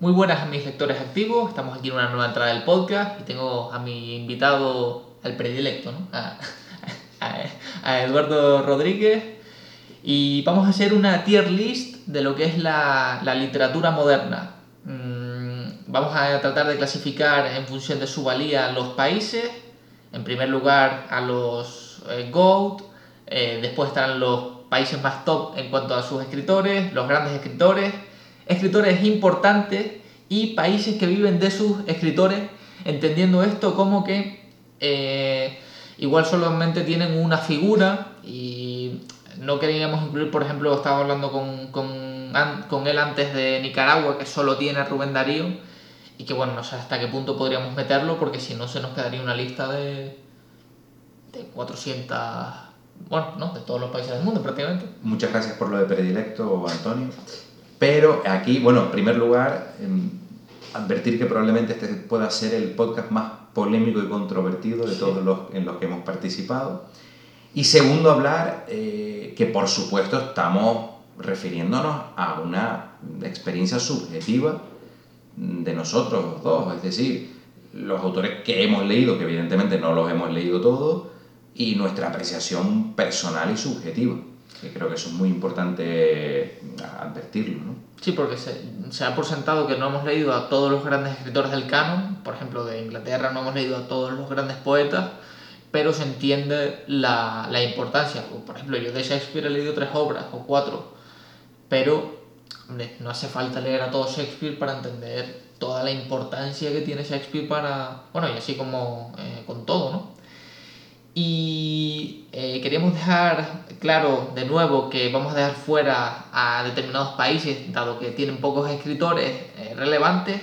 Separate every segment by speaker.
Speaker 1: Muy buenas a mis lectores activos, estamos aquí en una nueva entrada del podcast y tengo a mi invitado, al predilecto, ¿no? a, Eduardo Rodríguez y vamos a hacer una tier list de lo que es la, literatura moderna. Mm, Vamos a tratar de clasificar en función de su valía los países, en primer lugar a los eh, GOAT, eh, después estarán los países más top en cuanto a sus escritores, los grandes escritores, escritores importantes y países que viven de sus escritores, entendiendo esto como que eh, igual solamente tienen una figura y no queríamos incluir, por ejemplo, estaba hablando con, con, con él antes de Nicaragua, que solo tiene Rubén Darío, y que bueno, no sé hasta qué punto podríamos meterlo, porque si no se nos quedaría una lista de, de 400, bueno, no, de todos los países del mundo prácticamente.
Speaker 2: Muchas gracias por lo de predilecto, Antonio. Pero aquí, bueno, en primer lugar, em, advertir que probablemente este pueda ser el podcast más polémico y controvertido de
Speaker 1: Sí.
Speaker 2: todos los en los que hemos participado. Y segundo, hablar eh, que por supuesto estamos refiriéndonos a una experiencia subjetiva de nosotros dos, es decir, los autores que hemos leído, que evidentemente no los hemos leído todos, y nuestra apreciación personal y subjetiva, que creo que eso es muy importante advertirlo, ¿no?
Speaker 1: Sí, porque se, se ha por sentado que no hemos leído a todos los grandes escritores del canon, por ejemplo, de Inglaterra no hemos leído a todos los grandes poetas, pero se entiende la, la importancia. Por ejemplo, yo de Shakespeare he leído tres obras o cuatro, pero hombre, no hace falta leer a todo Shakespeare para entender toda la importancia que tiene Shakespeare para, bueno, y así como eh, con todo, ¿no? Y eh, queríamos dejar claro de nuevo que vamos a dejar fuera a determinados países, dado que tienen pocos escritores eh, relevantes,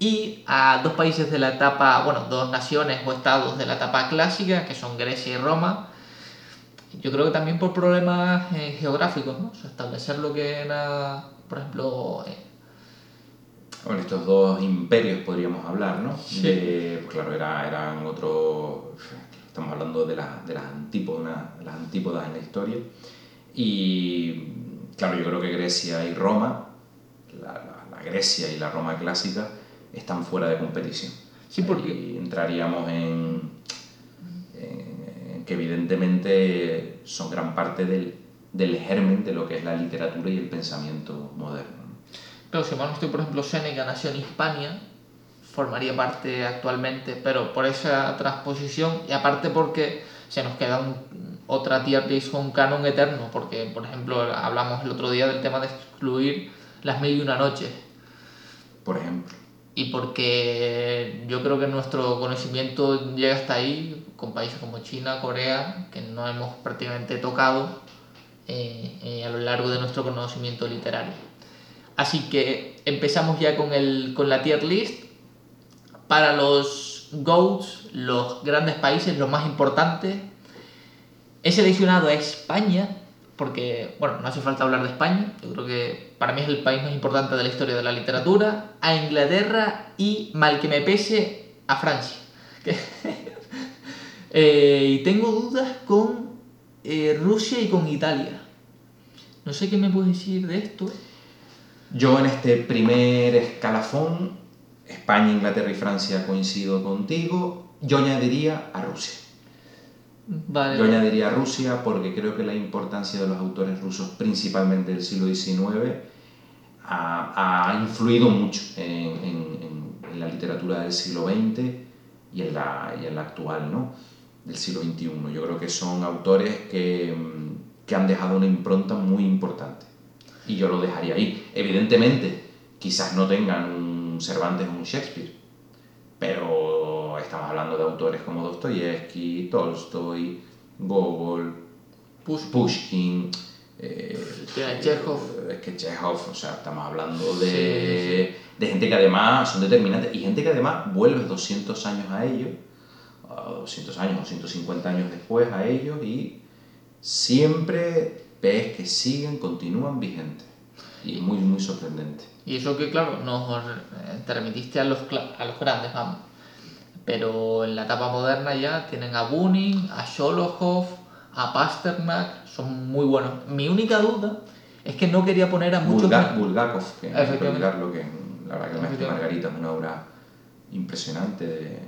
Speaker 1: y a dos países de la etapa, bueno, dos naciones o estados de la etapa clásica, que son Grecia y Roma. Yo creo que también por problemas eh, geográficos, ¿no? O sea, establecer lo que era, por ejemplo, eh,
Speaker 2: Bueno, estos dos imperios podríamos hablar, ¿no?
Speaker 1: Sí.
Speaker 2: De- pues claro, era, eran otro... Estamos hablando de, las de las, antípodas, las antípodas en la historia. Y claro, yo creo que Grecia y Roma, la, la- la Grecia y la Roma clásica, están fuera de competición.
Speaker 1: Sí, porque-
Speaker 2: Ahí entraríamos en, en- en que evidentemente son gran parte del, del germen de lo que es la literatura y el pensamiento moderno. ¿no?
Speaker 1: Pero si mal no estoy, por ejemplo, Seneca nació en Hispania, formaría parte actualmente, pero por esa transposición y aparte porque se nos queda un- otra tier list con un canon eterno, porque, por ejemplo, hablamos el otro día del tema de excluir las mil y una noches,
Speaker 2: Por ejemplo.
Speaker 1: y porque yo creo que nuestro conocimiento llega hasta ahí, con países como China, Corea, que no hemos prácticamente tocado eh, eh, a lo largo de nuestro conocimiento literario. Así que empezamos ya con, el, con la tier list. Para los GOATs, los grandes países, los más importantes, he seleccionado a España, porque, bueno, no hace falta hablar de España, yo creo que para mí es el país más importante de la historia de la literatura, a Inglaterra y, mal que me pese, a Francia. Eh, y tengo dudas con eh, Rusia y con Italia. No sé qué me puedes decir de esto.
Speaker 2: Yo en este primer escalafón, España, Inglaterra y Francia coincido contigo. Yo añadiría a Rusia.
Speaker 1: Vale.
Speaker 2: Yo añadiría a Rusia porque creo que la importancia de los autores rusos, principalmente del siglo XIX, ha, ha influido mucho en, en- en- en la literatura del siglo XX y en la, y en la actual, ¿no? Del siglo XXI. Yo creo que son autores que, mm, que han dejado una impronta muy importante. Y yo lo dejaría ahí. Evidentemente, quizás no tengan un Cervantes o un Shakespeare, pero estamos hablando de autores como Dostoyevsky, Tolstoy, Gogol,
Speaker 1: Push-
Speaker 2: Pushkin, eh,
Speaker 1: Tiene Chekhov.
Speaker 2: es que Chekhov, o sea, estamos hablando de, de gente que además son determinantes y gente que además vuelve 200 años a ellos, a 200 años o 150 años después a ellos y siempre ves que siguen, continúan vigentes. Y es muy, muy sorprendente.
Speaker 1: Y eso que, claro, nos te remitiste a los, a los grandes, vamos. Pero en la etapa moderna ya tienen a Bunin, a Sholokhov, a Pasternak, son muy buenos. Mi única duda es que no quería poner a muchos...
Speaker 2: Bulga- Bulgakov, que hay que La verdad que y Margarita es una obra impresionante de,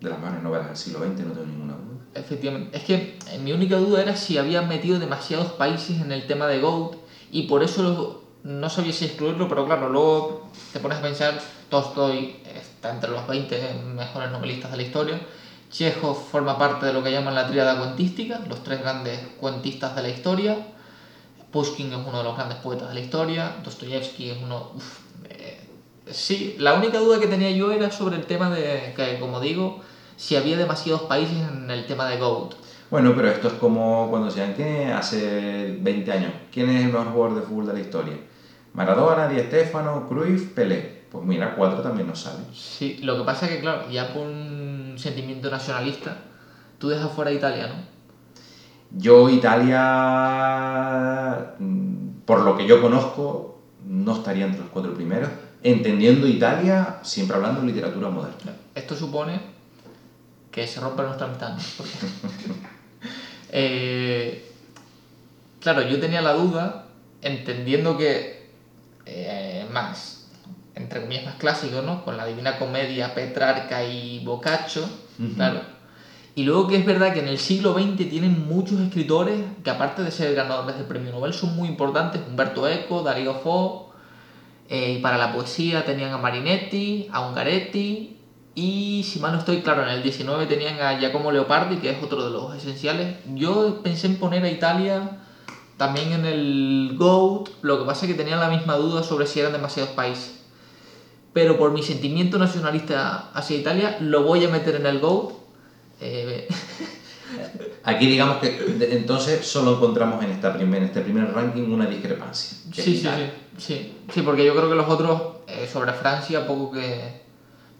Speaker 2: de las mejores novelas del siglo XX, no tengo ninguna duda.
Speaker 1: Efectivamente. Es que eh, mi única duda era si habían metido demasiados países en el tema de Goat y por eso lo- no sabía si excluirlo, pero claro, luego te pones a pensar, Tolstoy está entre los 20 mejores novelistas de la historia, Chekhov forma parte de lo que llaman la tríada cuentística, los tres grandes cuentistas de la historia, Pushkin es uno de los grandes poetas de la historia, Dostoyevsky es uno... uf, eh, sí, la única duda que tenía yo era sobre el tema de que, como digo, si había demasiados países en el tema de Goat.
Speaker 2: Bueno, pero esto es como cuando decían que hace 20 años, ¿quién es el mejor jugador de fútbol de la historia? Maradona, Di Stéfano, Cruyff, Pelé. Pues mira, cuatro también nos salen.
Speaker 1: Sí, lo que pasa es que, claro, ya por un sentimiento nacionalista, tú dejas fuera a Italia, ¿no?
Speaker 2: Yo, Italia, mm, por lo que yo conozco, no estaría entre los cuatro primeros. Entendiendo Italia, siempre hablando de literatura moderna.
Speaker 1: Esto supone que se rompe nuestra amistad. ¿no? Eh, claro, yo tenía la duda, entendiendo que eh, más, entre comillas, más clásico, ¿no? Con la Divina Comedia, Petrarca y Boccaccio, claro. Y luego que es verdad que en el siglo XX tienen muchos escritores que aparte de ser ganadores del premio Nobel son muy importantes, Humberto Eco, Darío Fo, eh, y para la poesía tenían a Marinetti, a Ungaretti, y si mal no estoy, claro, en el 19 tenían a Giacomo Leopardi, que es otro de los esenciales. Yo pensé en poner a Italia también en el GOAT, lo que pasa es que tenía la misma duda sobre si eran demasiados países. Pero por mi sentimiento nacionalista hacia Italia, lo voy a meter en el GOAT. Eh,
Speaker 2: Aquí digamos que entonces solo encontramos en, esta primer, en este primer ranking una discrepancia.
Speaker 1: sí, sí, sí, sí. Sí, porque yo creo que los otros, eh, sobre Francia, poco que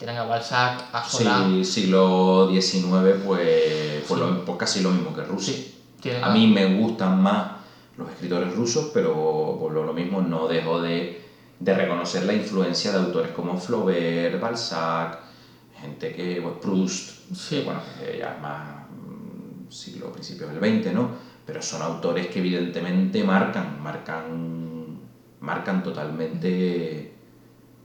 Speaker 1: tienen a Balzac, a.
Speaker 2: Sí, siglo XIX, pues, pues,
Speaker 1: Sí.
Speaker 2: lo- pues casi lo mismo que Rusia.
Speaker 1: Sí,
Speaker 2: A mí me gustan más los escritores rusos, pero por lo, lo mismo no dejo de, de reconocer la influencia de autores como Flaubert, Balzac, gente que, pues, Proust,
Speaker 1: Sí.
Speaker 2: que, bueno, ya es más mm, siglo, principios del XX, ¿no? Pero son autores que evidentemente marcan, marcan, marcan totalmente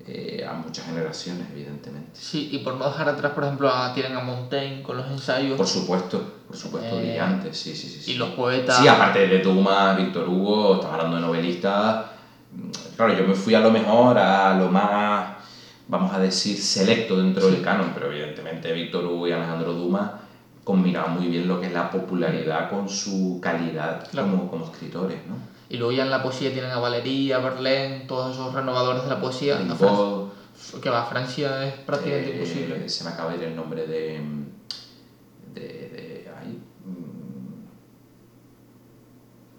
Speaker 2: eh, a muchas generaciones, evidentemente.
Speaker 1: Sí, y por no dejar atrás, por ejemplo, a, tienen a Montaigne con los ensayos.
Speaker 2: Por supuesto, por supuesto,
Speaker 1: Eh,
Speaker 2: brillantes, sí, sí, sí. sí.
Speaker 1: y los poetas.
Speaker 2: Sí, aparte de Dumas, Víctor Hugo, estamos hablando de novelistas. mm, Claro, yo me fui a lo mejor, a lo más, vamos a decir, selecto dentro del canon, pero evidentemente Víctor Hugo y Alejandro Dumas combinaban muy bien lo que es la popularidad con su calidad
Speaker 1: Claro.
Speaker 2: como, como escritores, ¿no?
Speaker 1: Y luego ya en la poesía tienen a Valéry, a Verlaine, todos esos renovadores de la poesía. Francia- que va, Francia es prácticamente
Speaker 2: eh,
Speaker 1: imposible.
Speaker 2: se me acaba de ir el nombre de. de, de ay, mm,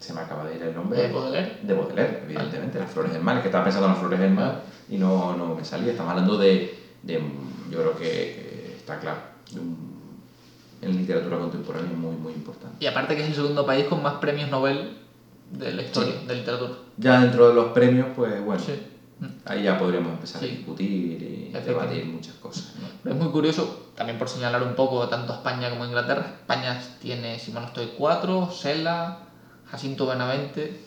Speaker 2: se me acaba de ir el nombre.
Speaker 1: ¿De Baudelaire?
Speaker 2: De Baudelaire, evidentemente, Las Flores del es que estaba pensando en Las Flores del Mal y no, no me salía. Estamos hablando de, de yo creo que, está claro, en literatura contemporánea muy, muy importante.
Speaker 1: Y aparte que es el segundo país con más premios Nobel de la historia, de literatura.
Speaker 2: Ya dentro de los premios, pues bueno,
Speaker 1: Sí.
Speaker 2: Ahí ya podríamos empezar
Speaker 1: Sí.
Speaker 2: a discutir y
Speaker 1: Efectivamente.
Speaker 2: debatir muchas cosas. ¿no?
Speaker 1: Es muy curioso, también por señalar un poco tanto España como Inglaterra. España tiene, si mal no estoy, cuatro, Sela, Jacinto Benavente,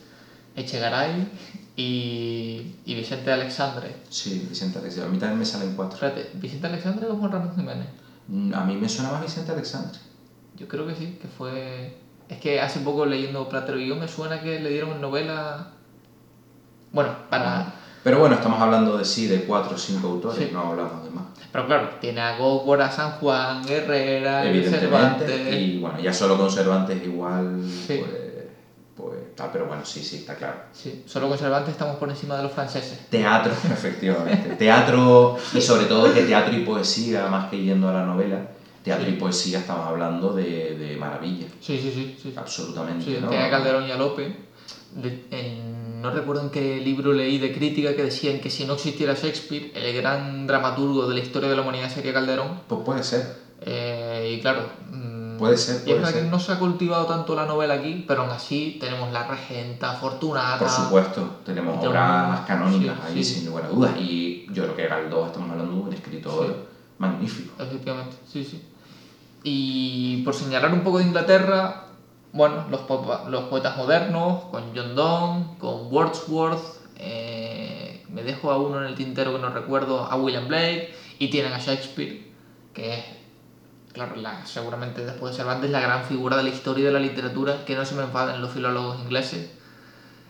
Speaker 1: Echegaray y, y Vicente Alexandre.
Speaker 2: Sí, Vicente Alexandre. A mí también me salen cuatro.
Speaker 1: Espérate, ¿Vicente Alexandre o Juan Ramón Jiménez?
Speaker 2: Mm, A mí me suena más Vicente Alexandre.
Speaker 1: Yo creo que sí, que fue... Es que hace poco leyendo Platero y yo me suena que le dieron novela... Bueno, para...
Speaker 2: Pero bueno, estamos hablando de sí, de cuatro o cinco autores,
Speaker 1: Sí.
Speaker 2: no hablamos de más.
Speaker 1: Pero claro, tiene a Góngora, San Juan, Herrera,
Speaker 2: Evidentemente.
Speaker 1: Cervantes...
Speaker 2: Y bueno, ya solo con Cervantes igual,
Speaker 1: Sí.
Speaker 2: pues, pues tal, pero bueno, sí, sí, está claro.
Speaker 1: Sí, solo con Cervantes estamos por encima de los franceses.
Speaker 2: Teatro, efectivamente. Teatro, y sobre todo que teatro y poesía, más que yendo a la novela, teatro
Speaker 1: Sí.
Speaker 2: y poesía estamos hablando de, de maravilla,
Speaker 1: Sí, sí, sí. sí.
Speaker 2: absolutamente.
Speaker 1: Sí,
Speaker 2: ¿no?
Speaker 1: tenía Calderón y a Lope. De- en- no recuerdo en qué libro leí de crítica que decían que si no existiera Shakespeare, el gran dramaturgo de la historia de la humanidad sería Calderón.
Speaker 2: Pues puede ser,
Speaker 1: Eh, y claro, mm,
Speaker 2: Puede ser,
Speaker 1: y es
Speaker 2: puede
Speaker 1: verdad
Speaker 2: ser.
Speaker 1: que no se ha cultivado tanto la novela aquí, pero aún así tenemos La Regenta, Fortunata.
Speaker 2: por supuesto, tenemos
Speaker 1: Tenemos-
Speaker 2: obras canónicas
Speaker 1: sí,
Speaker 2: ahí sin lugar a dudas. Y yo creo que Galdós, estamos hablando de un escritor magnífico.
Speaker 1: Efectivamente, sí, sí. Y por señalar un poco de Inglaterra, bueno, los, los poetas modernos, con John Donne, con Wordsworth, eh, me dejo a uno en el tintero que no recuerdo, a William Blake, y tienen a Shakespeare, que es, claro, la, seguramente después de Cervantes, la gran figura de la historia y de la literatura, que no se me enfaden los filólogos ingleses,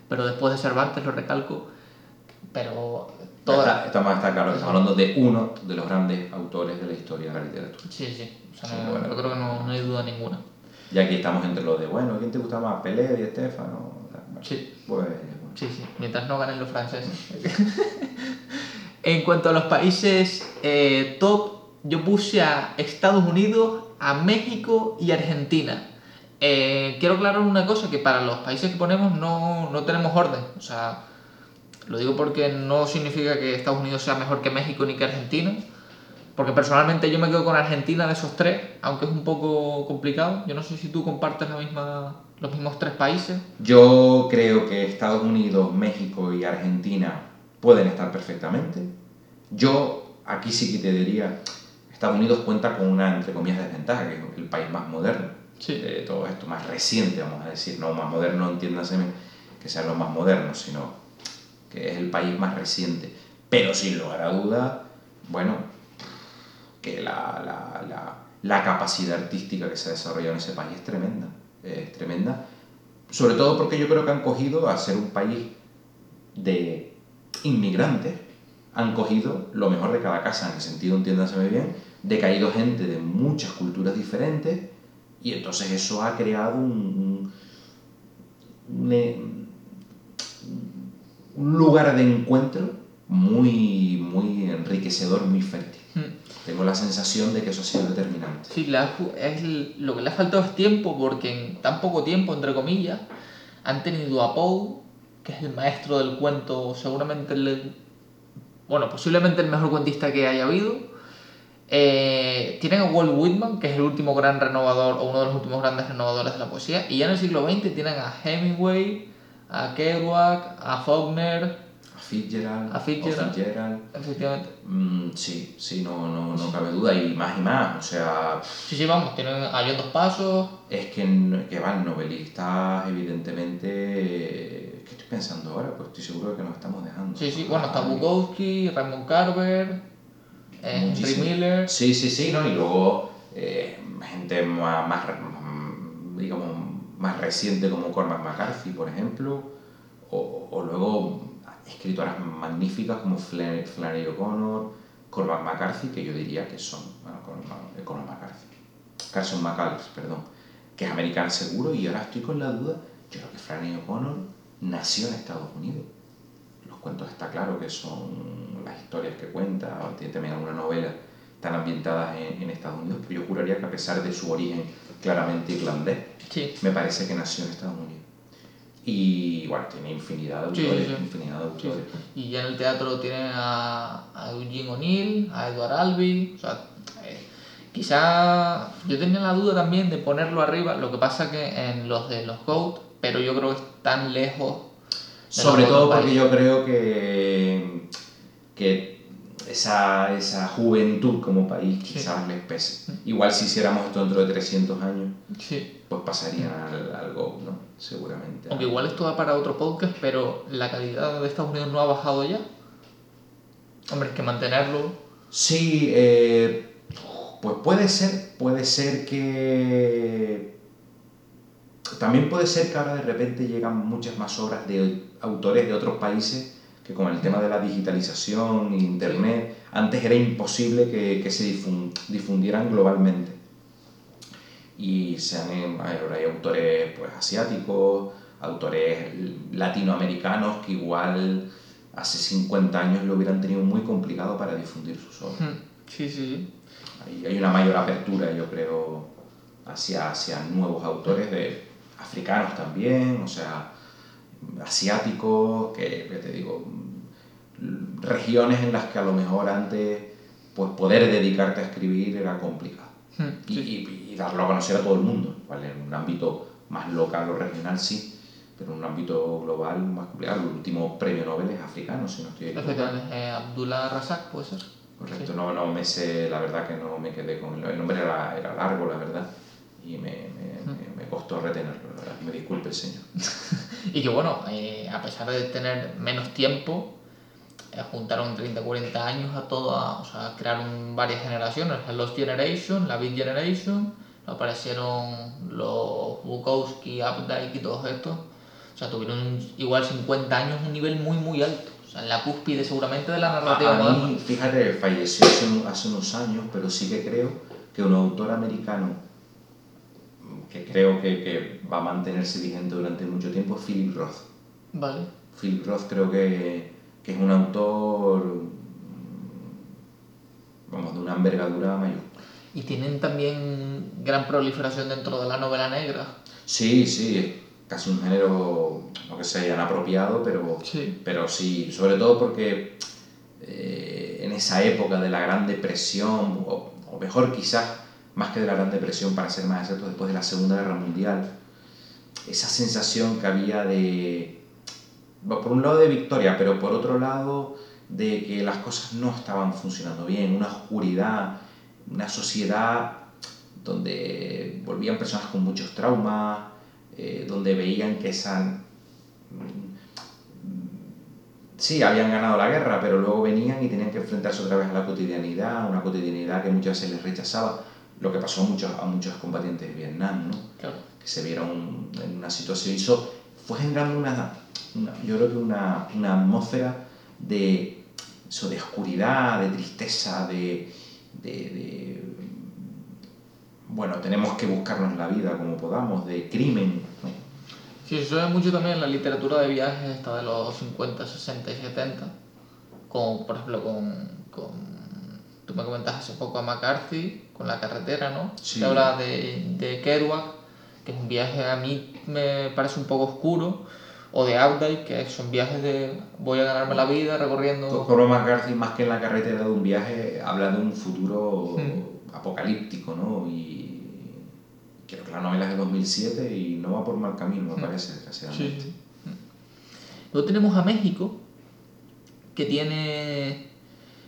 Speaker 1: pero después de Cervantes, lo recalco, pero toda...
Speaker 2: Está, está, más- está claro estamos hablando de uno de los grandes autores de la historia de la literatura.
Speaker 1: Sí, sí, o sea, no-
Speaker 2: bueno.
Speaker 1: yo creo que no, no hay duda ninguna.
Speaker 2: Y aquí estamos entre los de, bueno, ¿quién te gusta más? Pelé y Estefano. Bueno,
Speaker 1: Sí.
Speaker 2: Pues,
Speaker 1: Sí, sí, mientras no ganen los franceses. en cuanto a los países eh, top, yo puse a Estados Unidos, a México y Argentina. Eh, quiero aclarar una cosa, que para los países que ponemos no, no tenemos orden. O sea, lo digo porque no significa que Estados Unidos sea mejor que México ni que Argentina. Porque personalmente yo me quedo con Argentina de esos tres, aunque es un poco complicado. Yo no sé si tú compartes la misma, los mismos tres países.
Speaker 2: Yo creo que Estados Unidos, México y Argentina pueden estar perfectamente. Yo aquí sí que te diría, Estados Unidos cuenta con una, entre comillas, desventaja, que es el país más moderno
Speaker 1: Sí.
Speaker 2: de todo esto, más reciente, vamos a decir, no más moderno, entiéndase que sea lo más moderno, sino que es el país más reciente. Pero sin lugar a duda, bueno, que la, la, la, capacidad artística que se ha desarrollado en ese país es tremenda, es tremenda. Sobre todo porque yo creo que han cogido a ser un país de inmigrantes, han cogido lo mejor de cada casa, en el sentido, entiéndaseme bien, de que ha ido gente de muchas culturas diferentes y entonces eso ha creado un, un lugar de encuentro muy, muy enriquecedor, muy fértil.
Speaker 1: Hmm.
Speaker 2: Tengo la sensación de que eso ha sido determinante.
Speaker 1: Sí, es lo que le ha faltado es tiempo, porque en tan poco tiempo, entre comillas, han tenido a Poe, que es el maestro del cuento, seguramente el, bueno, posiblemente el mejor cuentista que haya habido. Eh, tienen a Walt Whitman, que es el último gran renovador, o uno de los últimos grandes renovadores de la poesía. Y ya en el siglo XX tienen a Hemingway, a Kerouac, a Faulkner,
Speaker 2: A Fitzgerald,
Speaker 1: A Fitzgerald.
Speaker 2: Fitzgerald.
Speaker 1: efectivamente.
Speaker 2: Mm, sí, sí, no, no, no cabe duda, y más y más. O sea,
Speaker 1: Sí, sí, vamos, tienen John Dos Pasos,
Speaker 2: es que, que van novelistas, evidentemente. eh, ¿Qué estoy pensando ahora? Pues estoy seguro de que nos estamos dejando.
Speaker 1: Sí, sí, bueno, está Bukowski, Raymond Carver, eh, Henry. Miller.
Speaker 2: Sí, sí, sí, ¿no? Y luego eh, gente más, más, digamos, más reciente como Cormac McCarthy, por ejemplo, o, luego escritoras magníficas como Fla- Flannery O'Connor, Cormac McCarthy, que yo diría que son, bueno, Cormac, eh, Cormac McCarthy, Carson McCullers, perdón, que es americana seguro, y ahora estoy con la duda, yo creo que Flannery O'Connor nació en Estados Unidos. Los cuentos está claro que son las historias que cuenta, tiene también alguna novela, están ambientadas en, en Estados Unidos, pero yo juraría que a pesar de su origen claramente irlandés,
Speaker 1: Sí,
Speaker 2: me parece que nació en Estados Unidos. Y bueno, tiene infinidad de autores,
Speaker 1: sí.
Speaker 2: infinidad de autores.
Speaker 1: Y ya en el teatro tienen a, a Eugene O'Neill, a Edward Albee. O sea, eh, quizá yo tenía la duda también de ponerlo arriba, lo que pasa que en los de los GOAT, pero yo creo que están lejos.
Speaker 2: Sobre todo porque yo creo que, que esa, esa juventud como país
Speaker 1: Sí.
Speaker 2: quizás les pese. Igual si hiciéramos esto dentro de 300 años,
Speaker 1: Sí.
Speaker 2: pues pasarían al, al Go, ¿no? Seguramente.
Speaker 1: Aunque igual esto va para otro podcast, pero la calidad de Estados Unidos no ha bajado ya. Hombre, es que mantenerlo.
Speaker 2: Sí, eh, pues puede ser, puede ser que... También puede ser que ahora de repente llegan muchas más obras de autores de otros países que con el tema de la digitalización, internet, antes era imposible que, que se difun- difundieran globalmente. Y se han, eh, ahora hay autores pues, asiáticos, autores latinoamericanos que igual hace 50 años lo hubieran tenido muy complicado para difundir sus obras.
Speaker 1: Hmm, Sí, sí, sí.
Speaker 2: Hay, una mayor apertura, yo creo, hacia, hacia nuevos autores de africanos también, o sea, asiáticos, que, que te digo, regiones en las que a lo mejor antes pues poder dedicarte a escribir era complicado.
Speaker 1: Hmm,
Speaker 2: Y,
Speaker 1: sí.
Speaker 2: y- y darlo a conocer a todo el mundo, ¿vale? En un ámbito más local o regional sí, pero en un ámbito global más complicado. El último premio Nobel es africano, si no estoy equivocado.
Speaker 1: Eh, Abdullah Razak, puede ser.
Speaker 2: Correcto, no, no me sé, la verdad que no me quedé con el, el nombre era, era largo, la verdad, y me, me, me- me costó retenerlo, la verdad, me disculpe el señor.
Speaker 1: Y que bueno, eh, a pesar de tener menos tiempo, eh, juntaron 30, 40 años a todas, o sea, crearon varias generaciones, la Lost Generation, la Big Generation, aparecieron los Bukowski, Updike y todos estos. O sea, tuvieron igual 50 años, un nivel muy, muy alto. O sea, en la cúspide seguramente de la narrativa
Speaker 2: A, a
Speaker 1: moderna.
Speaker 2: mí, fíjate, falleció hace, un- hace unos años, pero sí que creo que un autor americano que creo que, que va a mantenerse vigente durante mucho tiempo es Philip Roth.
Speaker 1: Vale.
Speaker 2: Philip Roth creo que, que es un autor, vamos, de una envergadura mayor.
Speaker 1: Y tienen también gran proliferación dentro de la novela negra.
Speaker 2: Sí, sí, es casi un género, no que se hayan apropiado, pero
Speaker 1: Sí.
Speaker 2: pero sí, sobre todo porque eh, en esa época de la Gran Depresión, o, o mejor quizás, más que de la Gran Depresión, para ser más exacto, después de la Segunda Guerra Mundial, esa sensación que había de, por un lado de victoria, pero por otro lado de que las cosas no estaban funcionando bien, una oscuridad, una sociedad donde volvían personas con muchos traumas, eh, donde veían que esa sí, habían ganado la guerra, pero luego venían y tenían que enfrentarse otra vez a la cotidianidad, una cotidianidad que muchas veces les rechazaba, lo que pasó a muchos, a muchos combatientes de Vietnam, ¿no?
Speaker 1: Claro.
Speaker 2: que se vieron en una situación, fue generando una, una- yo creo que una, una atmósfera de, eso, de oscuridad, de tristeza, de, de- de- bueno, tenemos que buscarnos la vida como podamos, de crimen, ¿no?
Speaker 1: Sí, se ve mucho también en la literatura de viajes, esta de los 50, 60 y 70. Como por ejemplo con, con tú me comentas hace poco a McCarthy, con la carretera, ¿no?
Speaker 2: Sí.
Speaker 1: Que habla de, de Kerouac, que es un viaje a mí me parece un poco oscuro, o de Updike, que son viajes de voy a ganarme la vida recorriendo...
Speaker 2: Cormac McCarthy, más que en la carretera de un viaje, habla de un futuro
Speaker 1: Mm.
Speaker 2: apocalíptico, ¿no? Y creo que la novela es de 2007 y no va por mal camino, me
Speaker 1: Mm.
Speaker 2: parece, desgraciadamente.
Speaker 1: Sí. Luego tenemos a México, que tiene...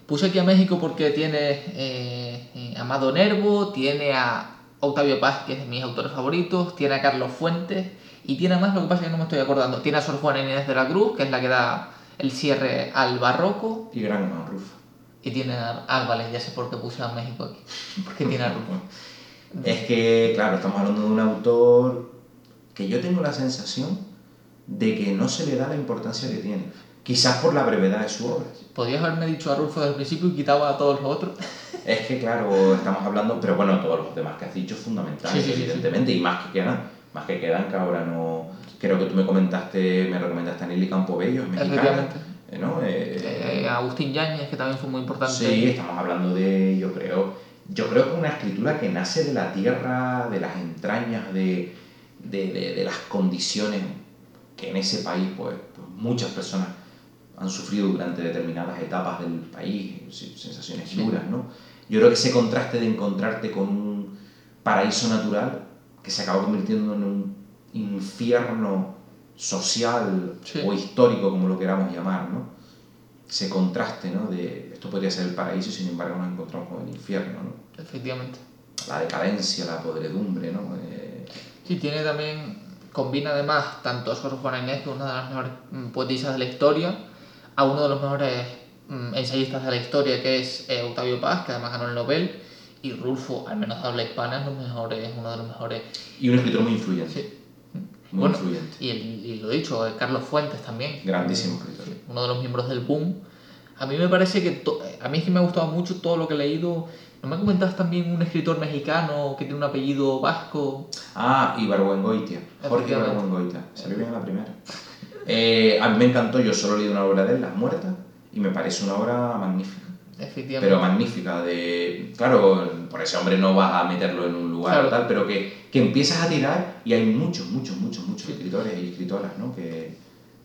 Speaker 1: Puse aquí a México porque tiene eh, eh, a Amado Nervo, tiene a Octavio Paz, que es de mis autores favoritos, tiene a Carlos Fuentes, y tiene más, lo que pasa es que no me estoy acordando. Tiene a Sor Juana Inés de la Cruz, que es la que da el cierre al barroco,
Speaker 2: Y Gran Rufo.
Speaker 1: y tiene a... Ah, vale, ya sé por qué puse a México aquí. Porque tiene a Rufo.
Speaker 2: Es que, claro, estamos hablando de un autor que yo tengo la sensación de que no se le da la importancia que tiene. Quizás por la brevedad de su obra.
Speaker 1: Podrías haberme dicho a Rufo desde el principio y quitaba a todos los otros.
Speaker 2: Es que, claro, estamos hablando, pero bueno, todos los demás que has dicho fundamentales,
Speaker 1: Sí, sí,
Speaker 2: evidentemente, y más que quedan, más que quedan que ahora no. Creo que tú me comentaste, me recomendaste a Nelly Campobello, es mexicana. Eh, ¿no? Eh,
Speaker 1: Eh, Agustín Yáñez, que también fue muy importante.
Speaker 2: Sí, estamos hablando de, yo creo, yo creo que una escritura que nace de la tierra, de las entrañas, de, de, de- de las condiciones que en ese país, pues, pues, muchas personas han sufrido durante determinadas etapas del país, sensaciones duras, ¿no? Yo creo que ese contraste de encontrarte con un paraíso natural que se acaba convirtiendo en un infierno social
Speaker 1: Sí.
Speaker 2: o histórico, como lo queramos llamar, ¿no? ese contraste, ¿no? De esto podría ser el paraíso y sin embargo nos encontramos con el infierno, ¿no?
Speaker 1: Efectivamente.
Speaker 2: La decadencia, la podredumbre, ¿no? Eh,
Speaker 1: Sí, tiene también, combina además tanto a Sor Juana Inés, que es una de las mejores poetisas de la historia, a uno de los mejores ensayistas de la historia, que es eh, Octavio Paz, que además ganó el Nobel, y Rulfo, al menos de habla hispana, es, los mejores, uno de los mejores.
Speaker 2: y un escritor muy influyente,
Speaker 1: Sí.
Speaker 2: muy
Speaker 1: Bueno,
Speaker 2: influyente,
Speaker 1: Y, el, y lo dicho, eh, Carlos Fuentes también.
Speaker 2: grandísimo escritor.
Speaker 1: Uno de los miembros del boom. A mí me parece que to- a mí es que me ha gustado mucho todo lo que he leído. ¿No me comentabas también un escritor mexicano que tiene un apellido vasco?
Speaker 2: Ah, Ibargüengoitia, Jorge. Ibargüengoitia, salió bien a la primera. Eh, a mí me encantó, yo solo he leído una obra de él, Las Muertas, y me parece una obra magnífica.
Speaker 1: Efectivamente.
Speaker 2: pero magnífica de claro por ese hombre no vas a meterlo en un lugar
Speaker 1: Claro.
Speaker 2: o tal pero que, que empiezas a tirar y hay muchos muchos muchos muchos escritores y escritoras ¿no? que,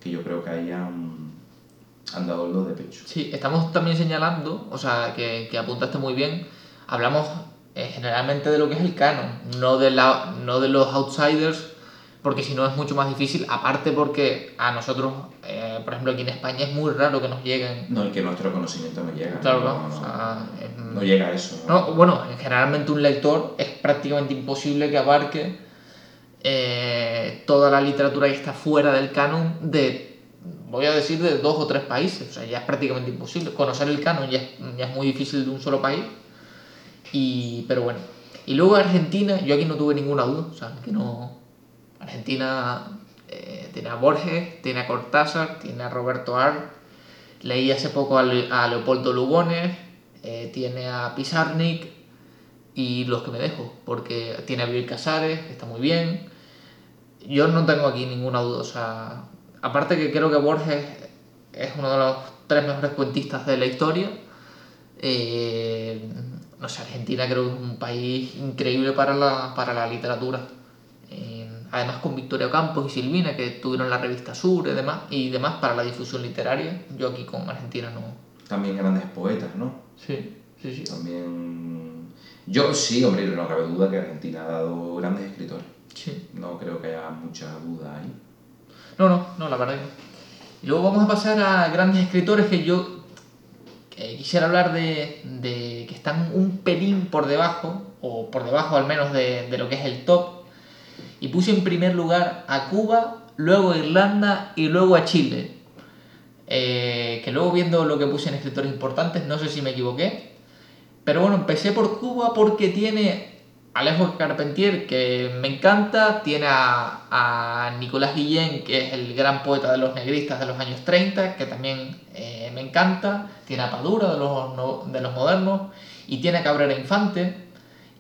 Speaker 2: que yo creo que ahí han, dado el do de pecho
Speaker 1: Sí, estamos también señalando, o sea, que, que apuntaste muy bien, hablamos eh, generalmente de lo que es el canon, no de, la, no de los outsiders, porque si no es mucho más difícil, aparte porque a nosotros, eh, por ejemplo, aquí en España es muy raro que nos lleguen.
Speaker 2: no y que nuestro conocimiento no llega
Speaker 1: Claro,
Speaker 2: no,
Speaker 1: no, o sea, es-
Speaker 2: no llega a eso ¿no?
Speaker 1: No, bueno, generalmente un lector es prácticamente imposible que abarque eh, toda la literatura que está fuera del canon de voy a decir de dos o tres países, o sea, ya es prácticamente imposible. Conocer el canon ya es, ya es muy difícil de un solo país, y, pero bueno. Y luego Argentina, yo aquí no tuve ninguna duda, o sea, que no... Argentina eh, tiene a Borges, tiene a Cortázar, tiene a Roberto Ar, leí hace poco a, Le- a Leopoldo Lugones, eh, tiene a Pizarnik y los que me dejo, porque tiene a Bill Casares, está muy bien. Yo no tengo aquí ninguna duda, o sea, aparte que creo que Borges es uno de los tres mejores cuentistas de la historia. eh, no sé, Argentina creo que es un país increíble para la, para la literatura. Además con Victoria Campos y Silvina, que tuvieron la revista Sur y demás, y demás para la difusión literaria. Yo aquí con Argentina no.
Speaker 2: También grandes poetas, ¿no?
Speaker 1: Sí, sí, sí.
Speaker 2: También... Yo sí, hombre, no cabe duda que Argentina ha dado grandes escritores.
Speaker 1: sí.
Speaker 2: No creo que haya mucha duda ahí.
Speaker 1: No, no, no, la verdad que no. Y luego vamos a pasar a grandes escritores que yo eh, quisiera hablar de, de que están un pelín por debajo, o por debajo al menos de, de lo que es el top. Y puse en primer lugar a Cuba, luego a Irlanda y luego a Chile. Eh, que luego viendo lo que puse en escritores importantes, no sé si me equivoqué. Pero bueno, empecé por Cuba porque tiene a Alejo Carpentier, que me encanta, tiene a, Nicolás Guillén, que es el gran poeta de los negristas de los años 30, que también eh, me encanta, tiene a Padura de los, de los modernos, y tiene a Cabrera Infante,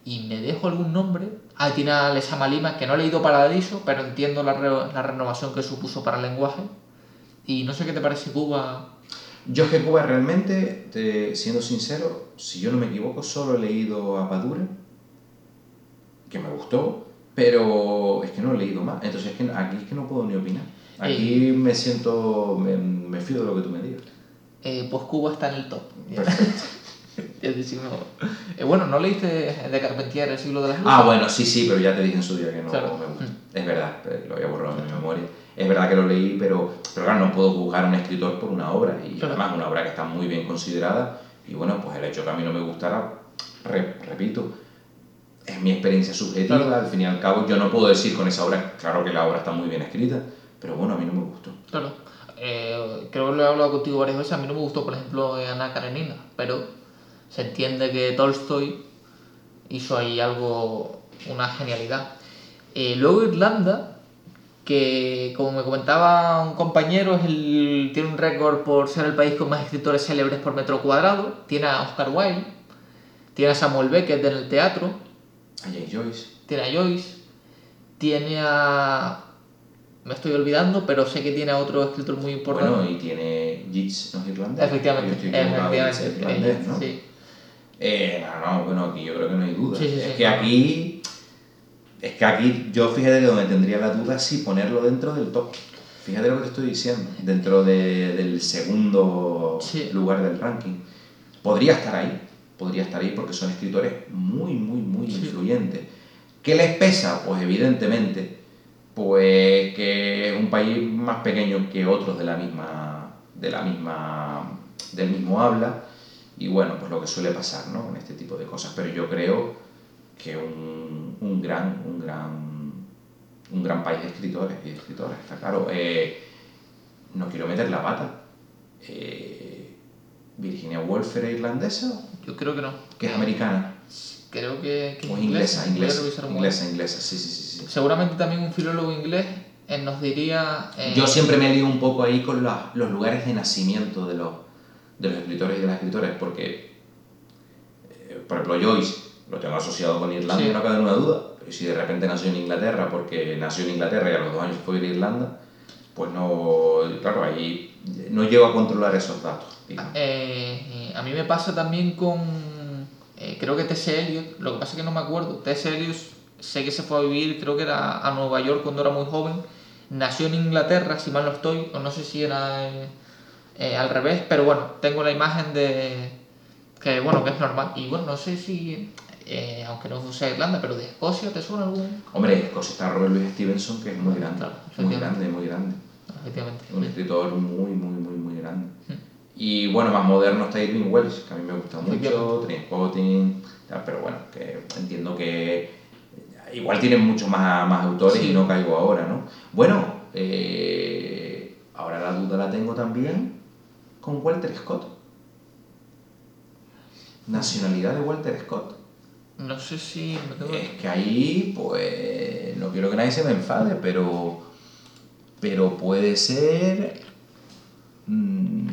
Speaker 1: y me dejo algún nombre. Ah, tiene a Lezama Lima, que no he leído Paradiso, pero entiendo la, re- la renovación que supuso para el lenguaje. Y no sé qué te parece Cuba.
Speaker 2: Yo es que Cuba realmente, te- siendo sincero, si yo no me equivoco, solo he leído a Padura, que me gustó, pero es que no he leído más. Entonces es que aquí es que no puedo ni opinar. Aquí me siento, me, me fío de lo que tú me digas.
Speaker 1: Eh, pues Cuba está en el top.
Speaker 2: Perfecto.
Speaker 1: Ya decimos. Eh, bueno, ¿no leíste de Carpentier el siglo de las luces?
Speaker 2: Ah, bueno, sí, sí, pero ya te dije en su día que no
Speaker 1: Claro.
Speaker 2: me gusta. Es verdad, eh, lo había borrado de mi memoria. Es verdad que lo leí, pero, pero claro, no puedo juzgar a un escritor por una obra. Y
Speaker 1: Claro.
Speaker 2: además, una obra que está muy bien considerada. Y bueno, pues el hecho que a mí no me gustara, re- repito, es mi experiencia subjetiva.
Speaker 1: Claro.
Speaker 2: Al fin y al cabo, yo no puedo decir con esa obra, claro que la obra está muy bien escrita, pero bueno, a mí no me gustó.
Speaker 1: Claro. Eh, creo que lo he hablado contigo varias veces. A mí no me gustó, por ejemplo, Ana Karenina, pero se entiende que Tolstoy hizo ahí algo, una genialidad. Eh, luego Irlanda, que como me comentaba un compañero, es el, tiene un récord por ser el país con más escritores célebres por metro cuadrado. Tiene a Oscar Wilde, tiene a Samuel Beckett en el teatro,
Speaker 2: A Joyce.
Speaker 1: tiene a Joyce, tiene a... Me estoy olvidando, pero sé que tiene a otro escritor muy importante.
Speaker 2: Bueno, y tiene Yeats, ¿no es irlandés?
Speaker 1: efectivamente,
Speaker 2: Yeats es
Speaker 1: efectivamente.
Speaker 2: irlandés, ¿no?
Speaker 1: sí.
Speaker 2: Eh, no, no, bueno, aquí yo creo que no hay duda.
Speaker 1: Sí, sí,
Speaker 2: es
Speaker 1: sí,
Speaker 2: que aquí. Es que aquí, yo fíjate que donde tendría la duda si ponerlo dentro del top. Fíjate lo que te estoy diciendo, dentro de- del segundo lugar del ranking. Podría estar ahí, podría estar ahí porque son escritores muy, muy, muy influyentes. ¿Qué les pesa? Pues evidentemente, pues que es un país más pequeño que otros de la misma, de la misma, del mismo habla y bueno, pues lo que suele pasar, ¿no? En este tipo de cosas. Pero yo creo que un, un gran, un gran, un gran país de escritores y de escritoras, está claro. Eh, no quiero meter la pata. Eh, Virginia Woolf era irlandesa,
Speaker 1: Yo creo que no.
Speaker 2: que es americana,
Speaker 1: Creo que, que
Speaker 2: o
Speaker 1: es
Speaker 2: inglesa, inglesa,
Speaker 1: un
Speaker 2: inglesa, inglesa, sí, sí, sí. sí.
Speaker 1: Seguramente también un filólogo inglés eh, nos diría... eh,
Speaker 2: Yo siempre me lío un poco ahí con la- los lugares de nacimiento de los, de los escritores y de las escritoras, porque, eh, por ejemplo, Joyce lo tengo asociado con Irlanda,
Speaker 1: Sí.
Speaker 2: no cabe ninguna duda. Pero si de repente nació en Inglaterra, porque nació en Inglaterra y a los dos años fue a ir a Irlanda, pues no, claro, ahí no llego a controlar esos datos. digamos.
Speaker 1: Eh, a mí me pasa también con, eh, creo que T.S. Eliot, lo que pasa es que no me acuerdo, T.S. Eliot sé que se fue a vivir, creo que era a Nueva York cuando era muy joven, nació en Inglaterra, si mal no estoy, o no sé si era eh, eh, al revés, pero bueno, tengo la imagen de que bueno, que es normal, y bueno, no sé si, eh, aunque no sea Irlanda, pero de Escocia, ¿te suena algún?
Speaker 2: Hombre, Escocia está Robert Louis Stevenson, que es muy grande,
Speaker 1: Claro,
Speaker 2: muy grande, muy grande.
Speaker 1: Efectivamente.
Speaker 2: Un escritor muy, muy, muy, muy grande.
Speaker 1: Mm.
Speaker 2: Y bueno, más moderno está Irving Welsh, que a mí me gusta mucho. Trainspotting, pero bueno, que entiendo que igual tienen muchos más, más autores
Speaker 1: Sí.
Speaker 2: y no caigo ahora, ¿no? Bueno, eh, ahora la duda la tengo también con Walter Scott. Nacionalidad de Walter Scott.
Speaker 1: No sé si...
Speaker 2: Es que ahí, pues, no quiero que nadie se me enfade, pero, pero puede ser... mm,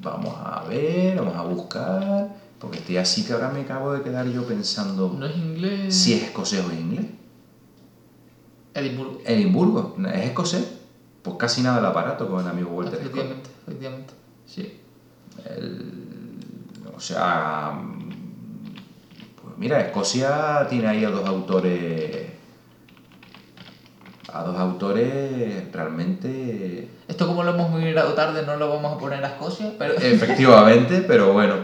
Speaker 2: vamos a ver, vamos a buscar, porque estoy así que ahora me acabo de quedar yo pensando
Speaker 1: No es inglés...
Speaker 2: si es escocés o es inglés.
Speaker 1: Edimburgo.
Speaker 2: Edimburgo, ¿es escocés? Pues casi nada el aparato con el amigo Walter Scott.
Speaker 1: Efectivamente, efectivamente. Sí.
Speaker 2: O sea, pues mira, Escocia tiene ahí a dos autores, a dos autores realmente,
Speaker 1: Esto como lo hemos mirado tarde no lo vamos a poner a Escocia, pero...
Speaker 2: efectivamente, pero bueno.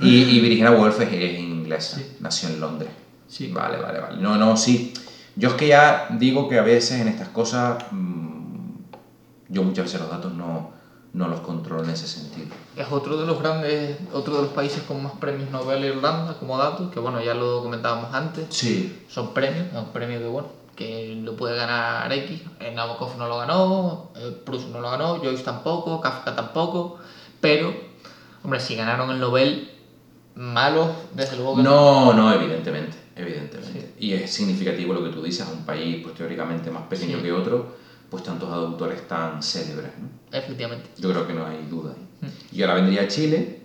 Speaker 2: Y, y Virginia Woolf es, es inglesa,
Speaker 1: Sí.
Speaker 2: nació en Londres.
Speaker 1: Sí.
Speaker 2: Vale, vale, vale. No, no, sí. Yo es que ya digo que a veces en estas cosas, mm, yo muchas veces los datos no, no los controlo en ese sentido.
Speaker 1: Es otro de los grandes, otro de los países con más premios Nobel Irlanda, como dato, que bueno, ya lo comentábamos antes.
Speaker 2: Sí,
Speaker 1: Son premios, es un premio que bueno, que lo puede ganar X, Nabokov no lo ganó, eh, Proust no lo ganó, Joyce tampoco, Kafka tampoco, pero, hombre, si ganaron el Nobel, malos, desde luego que
Speaker 2: No, no, evidentemente, evidentemente. Y es significativo lo que tú dices, un país pues teóricamente más pequeño
Speaker 1: Sí.
Speaker 2: que otro, pues tantos autores tan célebres, ¿no?
Speaker 1: Efectivamente.
Speaker 2: Yo creo que no hay duda.
Speaker 1: Mm.
Speaker 2: Y ahora vendría Chile,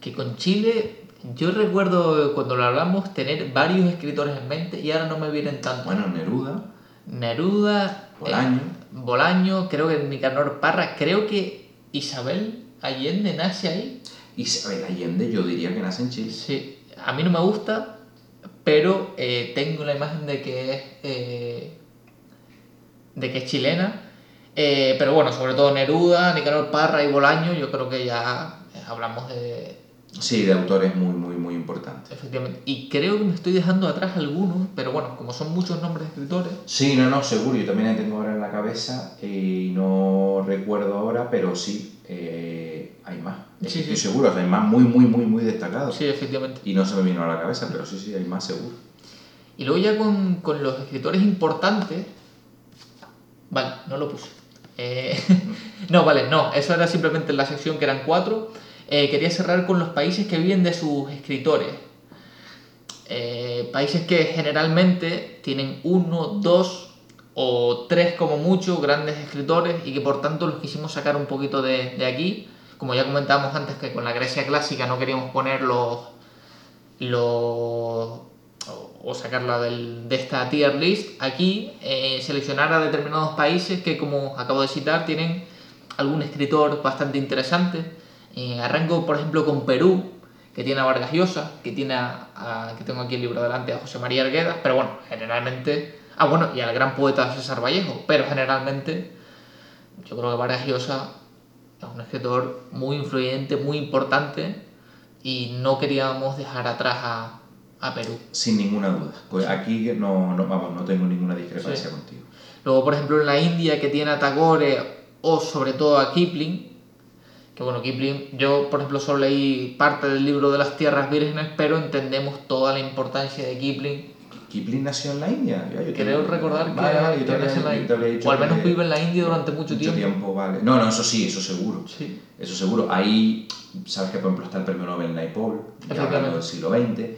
Speaker 1: Que con Chile, yo recuerdo cuando lo hablamos tener varios escritores en mente y ahora no me vienen tanto.
Speaker 2: bueno, Neruda,
Speaker 1: Neruda,
Speaker 2: Bolaño.
Speaker 1: eh, Bolaño, creo que Nicanor Parra, creo que Isabel Allende nace ahí.
Speaker 2: Isabel Allende, yo diría que nace en Chile.
Speaker 1: Sí, a mí no me gusta, pero eh, tengo la imagen de que es, eh, de que es chilena. Eh, pero bueno, sobre todo Neruda, Nicanor Parra y Bolaño, yo creo que ya eh, hablamos de,
Speaker 2: Sí, de autores muy, muy, muy importantes.
Speaker 1: Efectivamente. Y creo que me estoy dejando atrás algunos, pero bueno, como son muchos nombres de escritores.
Speaker 2: Sí, no, no, seguro, yo también la tengo ahora en la cabeza eh, y no recuerdo ahora, pero sí, eh, hay más.
Speaker 1: Sí,
Speaker 2: estoy
Speaker 1: sí.
Speaker 2: seguro, o sea, hay más muy, muy, muy, muy destacados.
Speaker 1: Sí, efectivamente.
Speaker 2: Y no se me vino a la cabeza, pero sí, sí, hay más seguro.
Speaker 1: Y luego ya con, con los escritores importantes. Vale, no lo puse. Eh, no, vale, no, eso era simplemente en la sección que eran cuatro. Eh, quería cerrar con los países que viven de sus escritores. Eh, países que generalmente tienen uno, dos o tres como mucho grandes escritores y que por tanto los quisimos sacar un poquito de, de aquí. Como ya comentábamos antes que con la Grecia clásica no queríamos poner los, los o- sacarla del- de esta tier list, aquí eh, seleccionar a determinados países que, como acabo de citar, tienen algún escritor bastante interesante. Eh, arranco, por ejemplo, con Perú, que tiene a Vargas Llosa, que tiene a, a- que tengo aquí el libro delante, a José María Arguedas, pero bueno, generalmente... Ah, bueno, y al gran poeta César Vallejo, pero generalmente yo creo que Vargas Llosa es un escritor muy influyente, muy importante, y no queríamos dejar atrás a, a Perú.
Speaker 2: Sin ninguna duda. Pues aquí no, no, vamos, no tengo ninguna discrepancia
Speaker 1: Sí.
Speaker 2: contigo.
Speaker 1: Luego, por ejemplo, en la India que tiene a Tagore o sobre todo a Kipling, que bueno, Kipling, yo por ejemplo solo leí parte del libro de las tierras vírgenes, pero entendemos toda la importancia de Kipling.
Speaker 2: ¿Kipling nació en la India? Yo
Speaker 1: Creo recordar que,
Speaker 2: Vale, vale, yo
Speaker 1: que nace en la India, o al menos vive en la India durante mucho,
Speaker 2: Mucho tiempo. vale. No, no, eso sí, eso seguro.
Speaker 1: Sí.
Speaker 2: Eso seguro. Ahí, sabes que por ejemplo está el premio Nobel Naipaul, ya hablando del siglo XX.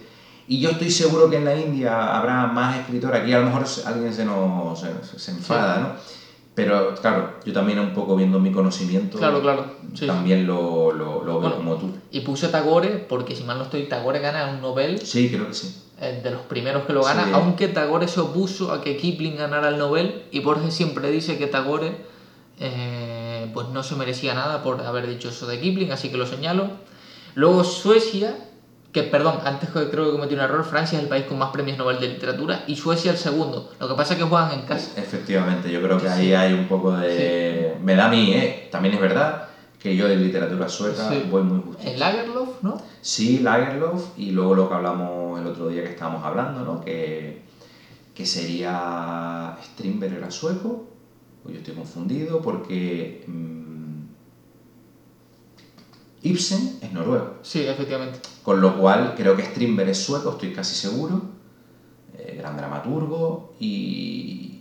Speaker 2: Y yo estoy seguro que en la India habrá más escritores. Aquí a lo mejor alguien se nos se, se enfada,
Speaker 1: Sí.
Speaker 2: ¿no? Pero claro, yo también un poco viendo mi conocimiento,
Speaker 1: Claro, claro. Sí.
Speaker 2: también lo, lo, lo veo
Speaker 1: Bueno.
Speaker 2: como tú.
Speaker 1: Y puse Tagore porque si mal no estoy, Tagore gana un Nobel
Speaker 2: Sí, creo que sí.
Speaker 1: eh, de los primeros que lo gana,
Speaker 2: Sí.
Speaker 1: aunque Tagore se opuso a que Kipling ganara el Nobel y Borges siempre dice que Tagore eh, pues no se merecía nada por haber dicho eso de Kipling, así que lo señalo. Luego Suecia, que perdón, antes creo que cometí un error, Francia es el país con más premios Nobel de literatura y Suecia el segundo. Lo que pasa es que juegan en casa.
Speaker 2: Efectivamente, yo creo que ahí
Speaker 1: Sí.
Speaker 2: hay un poco de... Me da a mí, ¿eh? También es verdad que yo de literatura sueca
Speaker 1: Sí.
Speaker 2: voy muy justo.
Speaker 1: En Lagerlof, ¿no?
Speaker 2: Sí, Lagerlof y luego lo que hablamos el otro día que estábamos hablando, ¿no? Que, que sería Strindberg era sueco, o yo estoy confundido porque mm, Ibsen es noruego,
Speaker 1: Sí, efectivamente.
Speaker 2: con lo cual creo que Strindberg es sueco, estoy casi seguro, eh, gran dramaturgo y,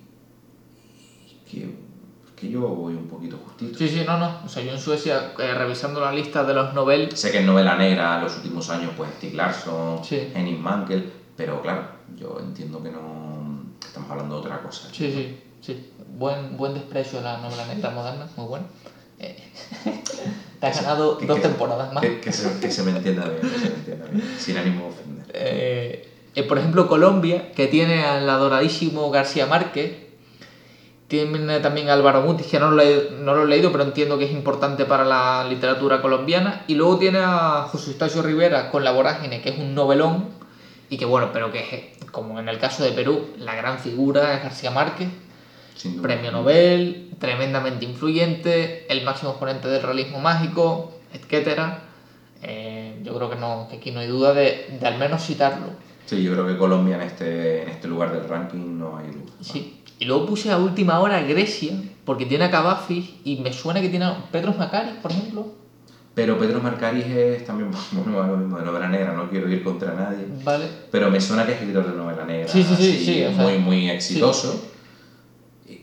Speaker 2: y que que yo voy un poquito justito.
Speaker 1: Sí, sí, no, no. O sea, yo en Suecia, eh, revisando la lista de los Nobel,
Speaker 2: Sé que en novela negra los últimos años, pues Stieg Larsson,
Speaker 1: Sí.
Speaker 2: Henning Mankell, pero claro, yo entiendo que no que estamos hablando de otra cosa.
Speaker 1: sí, sí, sí. Buen, buen desprecio a la novela negra moderna, muy bueno. Eh, te has ganado
Speaker 2: Que-
Speaker 1: dos
Speaker 2: que-
Speaker 1: temporadas más.
Speaker 2: Que, que se, que se me entienda bien, que se me entienda bien, sin ánimo de ofender.
Speaker 1: Eh, eh, por ejemplo, Colombia, que tiene al adoradísimo García Márquez, tiene también a Álvaro Mutis, que no lo, he, no lo he leído, pero entiendo que es importante para la literatura colombiana, y luego tiene a José Eustacio Rivera con La Vorágine, que es un novelón, y que bueno, pero que es, como en el caso de Perú, la gran figura es García Márquez. Premio Nobel, tremendamente influyente, el máximo exponente del realismo mágico, etc. Eh, yo creo que, no, que aquí no hay duda de, de al menos citarlo.
Speaker 2: Sí, yo creo que Colombia en este, en este lugar del ranking no hay duda.
Speaker 1: Sí. Y luego puse a última hora Grecia, porque tiene a Cavafis y me suena que tiene a Petros Macaris, por ejemplo.
Speaker 2: Pero Pedro Marcaris es también, bueno, lo mismo de novela negra, no quiero ir contra nadie.
Speaker 1: Vale.
Speaker 2: Pero me suena que es escritor de novela negra.
Speaker 1: Sí, sí, sí,
Speaker 2: así,
Speaker 1: sí, o sea,
Speaker 2: muy, exitoso.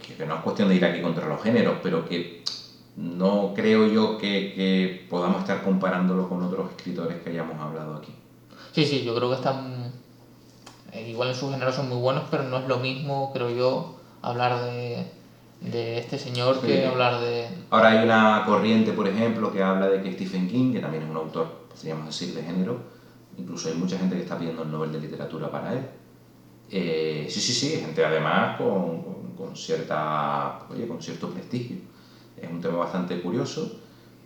Speaker 2: Que, que no es cuestión de ir aquí contra los géneros, pero que no creo yo que, que podamos estar comparándolo con otros escritores que hayamos hablado aquí.
Speaker 1: Sí, sí, yo creo que están. eh, igual en sus géneros son muy buenos, pero no es lo mismo, creo yo, hablar de, de este señor
Speaker 2: Sí.
Speaker 1: que hablar de.
Speaker 2: Ahora hay una corriente, por ejemplo, que habla de que Stephen King, que también es un autor, podríamos decir, de género, incluso hay mucha gente que está pidiendo el Nobel de Literatura para él. Eh, sí, sí, sí, gente además con, con, con cierta, oye, con cierto prestigio. Es un tema bastante curioso,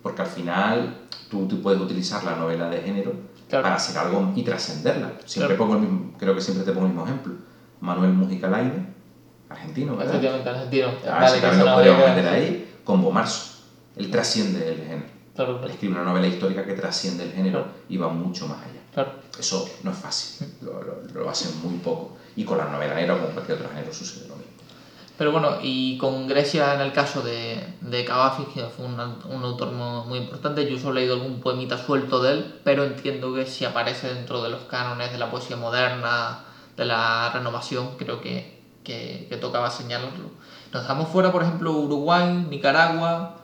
Speaker 2: porque al final tú, tú puedes utilizar la novela de género
Speaker 1: Claro.
Speaker 2: para hacer algo y trascenderla. Siempre
Speaker 1: Claro.
Speaker 2: pongo el mismo, creo que siempre te pongo el mismo ejemplo. Manuel Mujica Laine, argentino, ¿verdad?
Speaker 1: Efectivamente, argentino.
Speaker 2: Ah,
Speaker 1: Vale,
Speaker 2: sí,
Speaker 1: que
Speaker 2: lo podríamos meter ahí con Bomarzo. Él trasciende el género.
Speaker 1: Claro,
Speaker 2: Él escribe una novela histórica que trasciende el género y va mucho más allá. Eso no es fácil, lo, lo, lo hacen muy poco. Y con la novela negra o con cualquier otro género sucede lo mismo.
Speaker 1: Pero bueno, y con Grecia en el caso de, de Cavafis, que fue un, un autor muy, importante, yo solo he leído algún poemita suelto de él, pero entiendo que si aparece dentro de los cánones de la poesía moderna, de la renovación, creo que, que, que tocaba señalarlo. Nos dejamos fuera, por ejemplo, Uruguay, Nicaragua.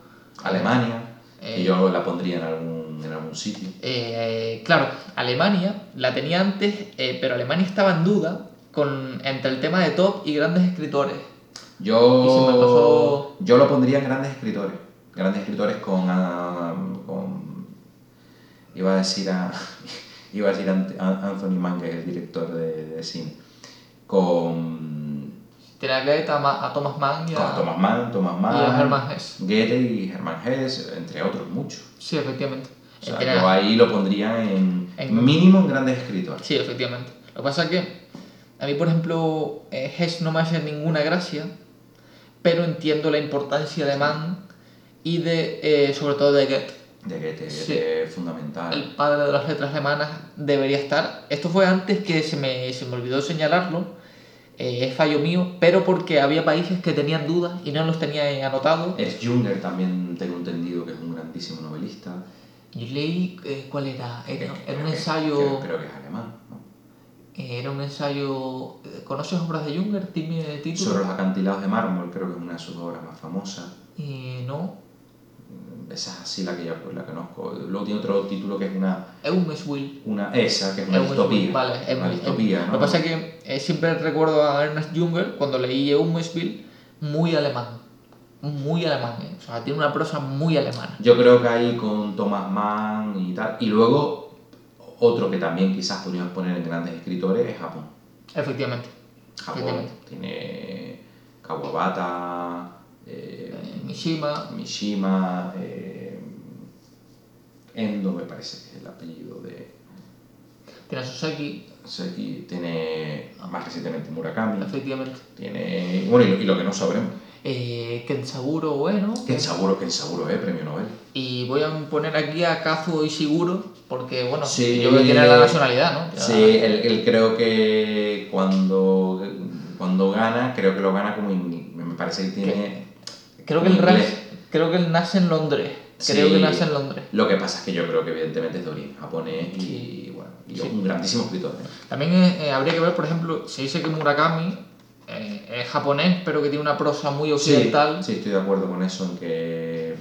Speaker 2: Alemania,
Speaker 1: Eh,
Speaker 2: que yo la pondría en algún, en algún sitio.
Speaker 1: Eh, claro, Alemania la tenía antes, eh, pero Alemania estaba en duda con, entre el tema de top y grandes escritores.
Speaker 2: Yo,
Speaker 1: pasó-
Speaker 2: yo lo pondría en grandes escritores. Grandes escritores con, ah, con iba a decir a iba a decir a Anthony Mann, que es el director de, de cine. Con,
Speaker 1: Tiene a Goethe, a, a Thomas Mann y a,
Speaker 2: con Thomas Mann, Thomas Mann,
Speaker 1: y a Hermann Hesse.
Speaker 2: Goethe y Hermann Hesse, entre otros muchos.
Speaker 1: Sí, efectivamente.
Speaker 2: O sea,
Speaker 1: tiene-
Speaker 2: yo ahí lo pondría en,
Speaker 1: En-
Speaker 2: mínimo en grandes escritores.
Speaker 1: Sí, efectivamente. Lo que pasa es que a mí, por ejemplo, eh, Hess no me hace ninguna gracia, pero entiendo la importancia de Mann y de, eh, sobre todo de Goethe.
Speaker 2: De Goethe,
Speaker 1: Sí.
Speaker 2: Goethe es fundamental.
Speaker 1: El padre de las letras alemanas debería estar. Esto fue antes que se me, se me olvidó señalarlo. eh, es fallo mío, pero porque había países que tenían dudas y no los tenía anotados.
Speaker 2: Es Junger también tengo entendido que es un grandísimo novelista.
Speaker 1: Yo leí, eh, ¿cuál era? Era, era un
Speaker 2: que-
Speaker 1: ensayo.
Speaker 2: Creo, creo que es alemán.
Speaker 1: Era un ensayo. eh, ¿Conoces obras de Junger? El título.
Speaker 2: Sobre los acantilados de mármol, creo que es una de sus obras más famosas.
Speaker 1: Eh, no.
Speaker 2: Esa es así la que ya pues, la conozco. Luego tiene otro título que es una,
Speaker 1: Eumeswil.
Speaker 2: una esa, que es una
Speaker 1: Eumeswil,
Speaker 2: distopía.
Speaker 1: Vale, es
Speaker 2: una distopía.
Speaker 1: Lo que pasa es que eh, siempre recuerdo a Ernest Junger cuando leí Eumeswil muy alemán. Muy alemán, ¿eh? O sea, tiene una prosa muy alemana.
Speaker 2: Yo creo que ahí con Thomas Mann y tal. Y luego otro que también quizás podríamos poner en grandes escritores es Japón.
Speaker 1: Efectivamente.
Speaker 2: Japón
Speaker 1: Efectivamente.
Speaker 2: tiene Kawabata, eh,
Speaker 1: Eh, Mishima.
Speaker 2: Mishima, eh, Endo me parece que es el apellido de
Speaker 1: Tiene a Soseki.
Speaker 2: Seki, tiene más recientemente Murakami,
Speaker 1: Efectivamente.
Speaker 2: tiene, bueno, y lo, y lo que no sabremos,
Speaker 1: Eh, Kensaburo Ueno.
Speaker 2: Kensaburo, Kensaburo, eh, premio Nobel.
Speaker 1: Y voy a poner aquí a Kazuo Ishiguro, porque bueno,
Speaker 2: Sí.
Speaker 1: yo creo que tiene la nacionalidad, ¿no? Ya-
Speaker 2: Sí, él, él creo que cuando, cuando gana, creo que lo gana como, in- me parece que tiene...
Speaker 1: Creo que,
Speaker 2: Inglés.
Speaker 1: ras- creo que él nace en Londres. Creo
Speaker 2: Sí.
Speaker 1: que nace en Londres.
Speaker 2: Lo que pasa es que yo creo que evidentemente es de origen japonés y, bueno, y es
Speaker 1: Sí.
Speaker 2: un grandísimo escritor. ¿eh?
Speaker 1: También eh, habría que ver, por ejemplo, se dice que Murakami eh, es japonés, pero que tiene una prosa muy occidental.
Speaker 2: Sí, sí, estoy de acuerdo con eso, en que,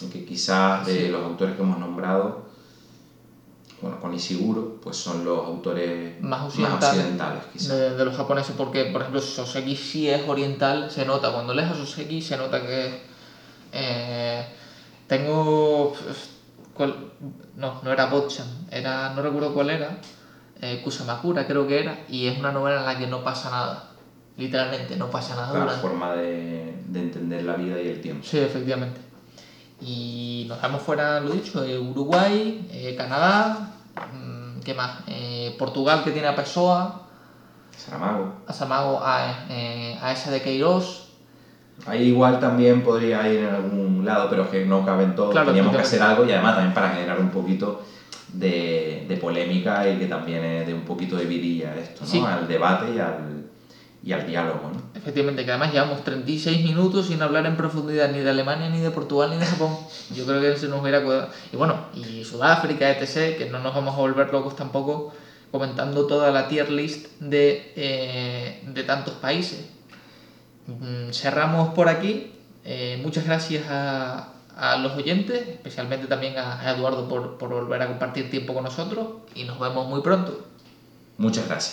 Speaker 2: en que quizás de
Speaker 1: Sí.
Speaker 2: los autores que hemos nombrado, bueno, con Ishiguro, pues son los autores
Speaker 1: Más occidentales.
Speaker 2: occidentales, quizás.
Speaker 1: de, de los japoneses, porque por ejemplo Soseki sí es oriental, se nota, cuando lees a Soseki se nota que eh, tengo ¿cuál? no, no era Botchan, era, no recuerdo cuál era, eh, Kusamakura creo que era, y es una novela en la que no pasa nada, literalmente no pasa nada
Speaker 2: La
Speaker 1: durante-
Speaker 2: forma de, de entender la vida y el tiempo.
Speaker 1: Sí, efectivamente. Y nos damos fuera, lo dicho, de Uruguay, eh, Canadá, ¿qué más? Eh, Portugal que tiene a Pessoa,
Speaker 2: Saramago.
Speaker 1: a Samago, a, eh, a esa de Queiroz.
Speaker 2: Ahí igual también podría ir en algún lado, pero es que no caben todos.
Speaker 1: Claro,
Speaker 2: Teníamos que hacer algo y además también para generar un poquito de, de polémica y que también de un poquito de vidilla esto, ¿no?
Speaker 1: Sí.
Speaker 2: Al debate y al, y al diálogo, ¿no?
Speaker 1: Efectivamente, que además llevamos 36 minutos sin hablar en profundidad ni de Alemania, ni de Portugal, ni de Japón. Yo creo que se nos hubiera cuidado. Y bueno, y Sudáfrica, etc., que no nos vamos a volver locos tampoco comentando toda la tier list de, eh, de tantos países. Mm, Cerramos por aquí. Eh, muchas gracias a, a los oyentes, especialmente también a, a Eduardo por, por volver a compartir tiempo con nosotros y nos vemos muy pronto.
Speaker 2: Muchas gracias.